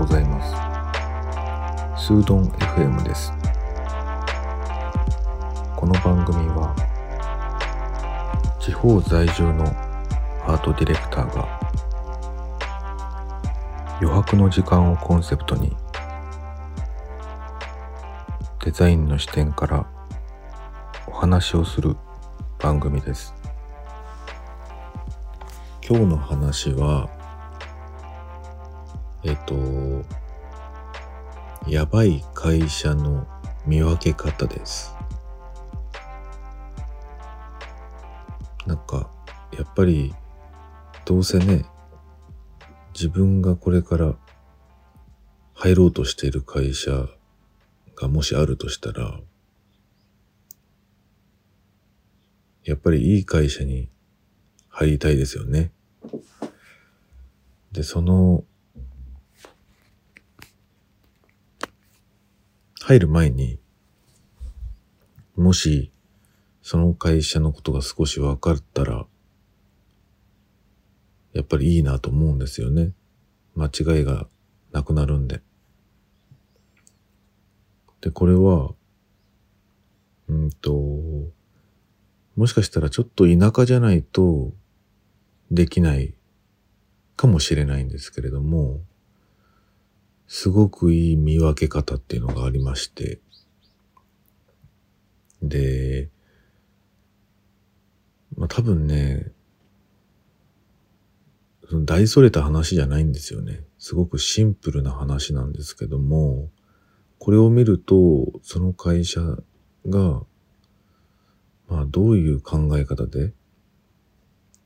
ございます。スードン FM です。この番組は地方在住のアートディレクターが余白の時間をコンセプトにデザインの視点からお話をする番組です。今日の話はえっとやばい会社の見分け方ですなんかやっぱりどうせね自分がこれから入ろうとしている会社がもしあるとしたらやっぱりいい会社に入りたいですよね。で、その、入る前に、もし、その会社のことが少し分かったら、やっぱりいいなと思うんですよね。間違いがなくなるんで。で、これは、うんと、もしかしたらちょっと田舎じゃないとできないかもしれないんですけれども、すごくいい見分け方っていうのがありまして、で、まあ多分ね、その大それた話じゃないんですよね。すごくシンプルな話なんですけども、これを見ると、その会社がまあ、どういう考え方で、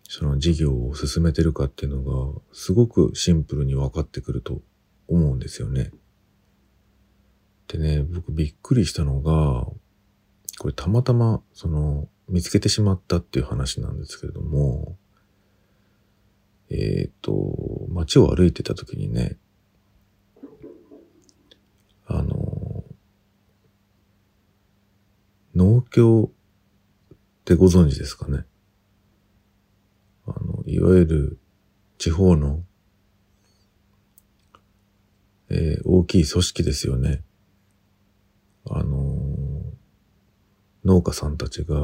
その事業を進めてるかっていうのが、すごくシンプルに分かってくると思うんですよね。でね、僕びっくりしたのが、これたまたま、その、見つけてしまったっていう話なんですけれども、えっ、ー、と、街を歩いてた時にね、あの、農協ってご存知ですかね。あの、いわゆる地方の、えー、大きい組織ですよね。あの農家さんたちが、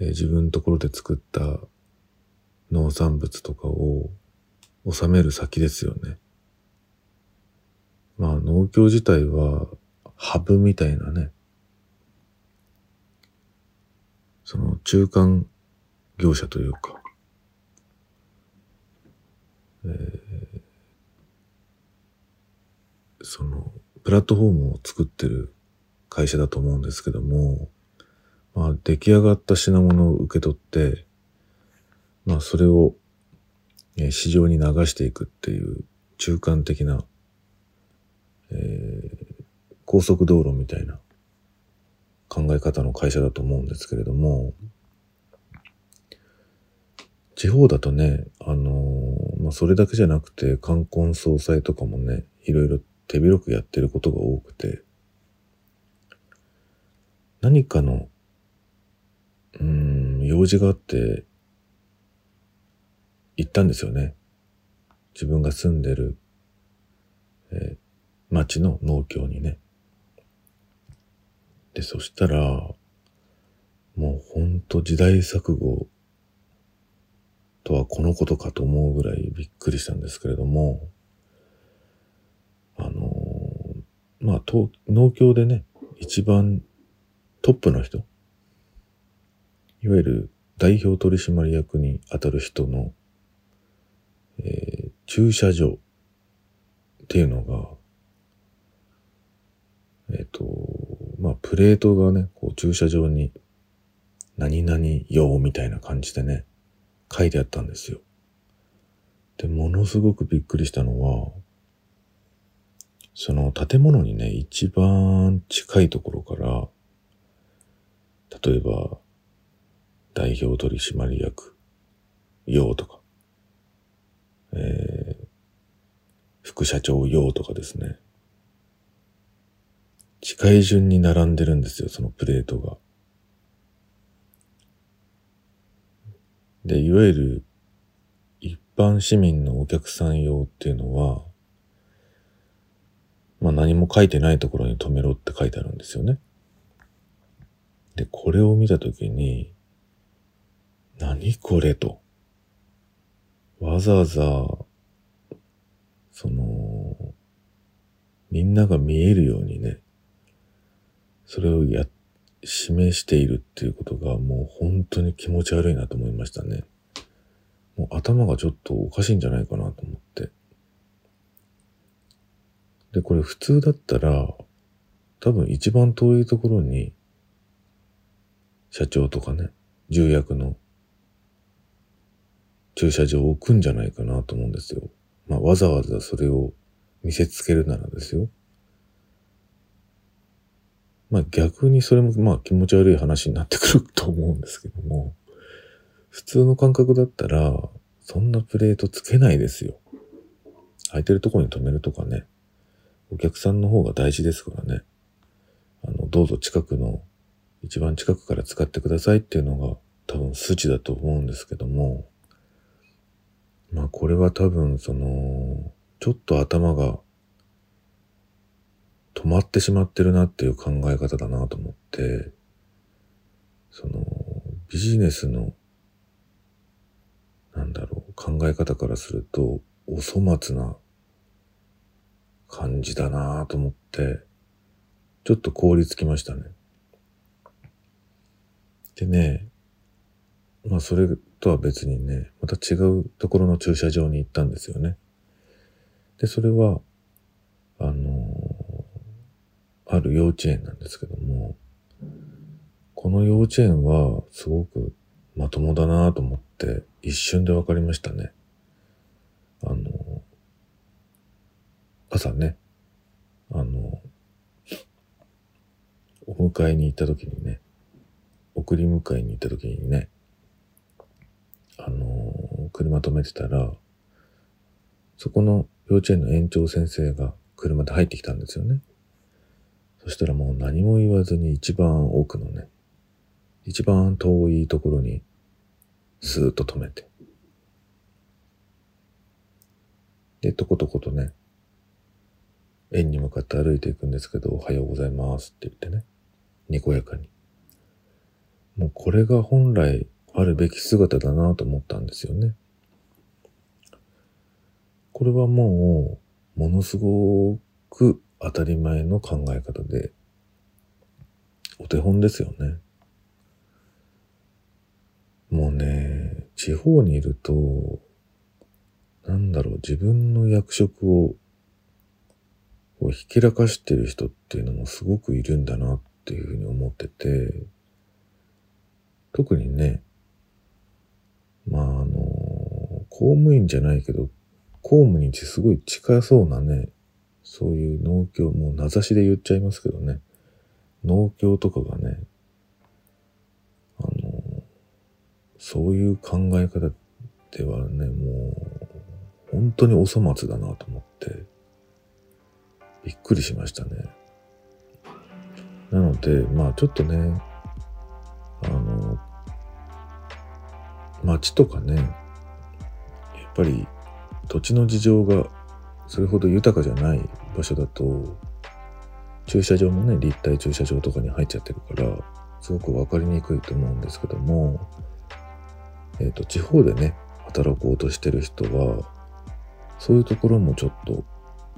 えー、自分のところで作った農産物とかを収める先ですよね。まあ農協自体はハブみたいなね、その中間業者というか、えー、そのプラットフォームを作ってる会社だと思うんですけども、まあ出来上がった品物を受け取って、まあそれを市場に流していくっていう中間的な、えー、高速道路みたいな考え方の会社だと思うんですけれども、地方だとね、あのー、まあ、それだけじゃなくて、冠婚葬祭とかもね、いろいろ手広くやってることが多くて、何かの、うん、用事があって、行ったんですよね。自分が住んでる、えー、町の農協にね。で、そしたら、もうほんと時代錯誤とはこのことかと思うぐらいびっくりしたんですけれども、あのまあ、農協でね、一番トップの人、いわゆる代表取締役に当たる人の、えー、駐車場っていうのが、えっ、ー、と、まあ、プレートがね、こう駐車場に、何々用みたいな感じでね、書いてあったんですよ。で、ものすごくびっくりしたのは、その建物にね、一番近いところから、例えば、代表取締役用とか、えー、副社長用とかですね。近い順に並んでるんですよ、そのプレートが。で、いわゆる一般市民のお客さん用っていうのは、まあ何も書いてないところに止めろって書いてあるんですよね。で、これを見たときに、何これと。わざわざ、その、みんなが見えるようにね、それをや、示しているっていうことがもう本当に気持ち悪いなと思いましたね。もう頭がちょっとおかしいんじゃないかなと思って。で、これ普通だったら、多分一番遠いところに、社長とかね、重役の駐車場を置くんじゃないかなと思うんですよ。まあ、わざわざそれを見せつけるならですよ。まあ逆にそれもまあ気持ち悪い話になってくると思うんですけども、普通の感覚だったら、そんなプレートつけないですよ。空いてるとこに止めるとかね。お客さんの方が大事ですからね。あの、どうぞ近くの、一番近くから使ってくださいっていうのが多分数値だと思うんですけども、まあこれは多分その、ちょっと頭が止まってしまってるなっていう考え方だなと思って、その、ビジネスの、なんだろう、考え方からすると、お粗末な感じだなぁと思って、ちょっと凍りつきましたね。でね、まあそれとは別にね、また違うところの駐車場に行ったんですよね。で、それは、あのある幼稚園なんですけども、この幼稚園はすごくまともだなぁと思って一瞬で分かりましたね。あの、朝ね、あの、お迎えに行った時にね、送り迎えに行った時にね、あの、車止めてたら、そこの幼稚園の園長先生が車で入ってきたんですよね。そしたらもう何も言わずに一番奥のね、一番遠いところにスーッと止めて。で、とことことね、園に向かって歩いていくんですけど、おはようございますって言ってね、にこやかに。もうこれが本来あるべき姿だなと思ったんですよね。これはもう、ものすごく当たり前の考え方で、お手本ですよね。もうね、地方にいると、なんだろう、自分の役職を、をひきらかしてる人っていうのもすごくいるんだなっていうふうに思ってて、特にね、まああの、公務員じゃないけど、公務にすごい近そうなね、そういう農協、もう名指しで言っちゃいますけどね、農協とかがね、あの、そういう考え方ではね、もう、本当にお粗末だなと思って、びっくりしましたね。なので、まあちょっとね、あの、町とかね、やっぱり土地の事情がそれほど豊かじゃない場所だと、駐車場もね、立体駐車場とかに入っちゃってるから、すごくわかりにくいと思うんですけども、えっ、ー、と、地方でね、働こうとしてる人は、そういうところもちょっと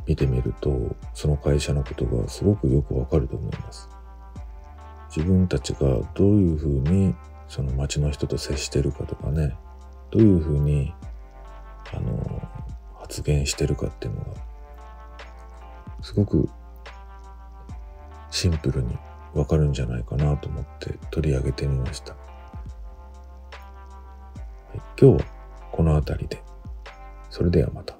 見てみると、その会社のことがすごくよくわかると思います。自分たちがどういうふうにその街の人と接してるかとかね、どういうふうに、あの、発言してるかっていうのが、すごくシンプルにわかるんじゃないかなと思って取り上げてみました。はい、今日はこの辺りで。それではまた。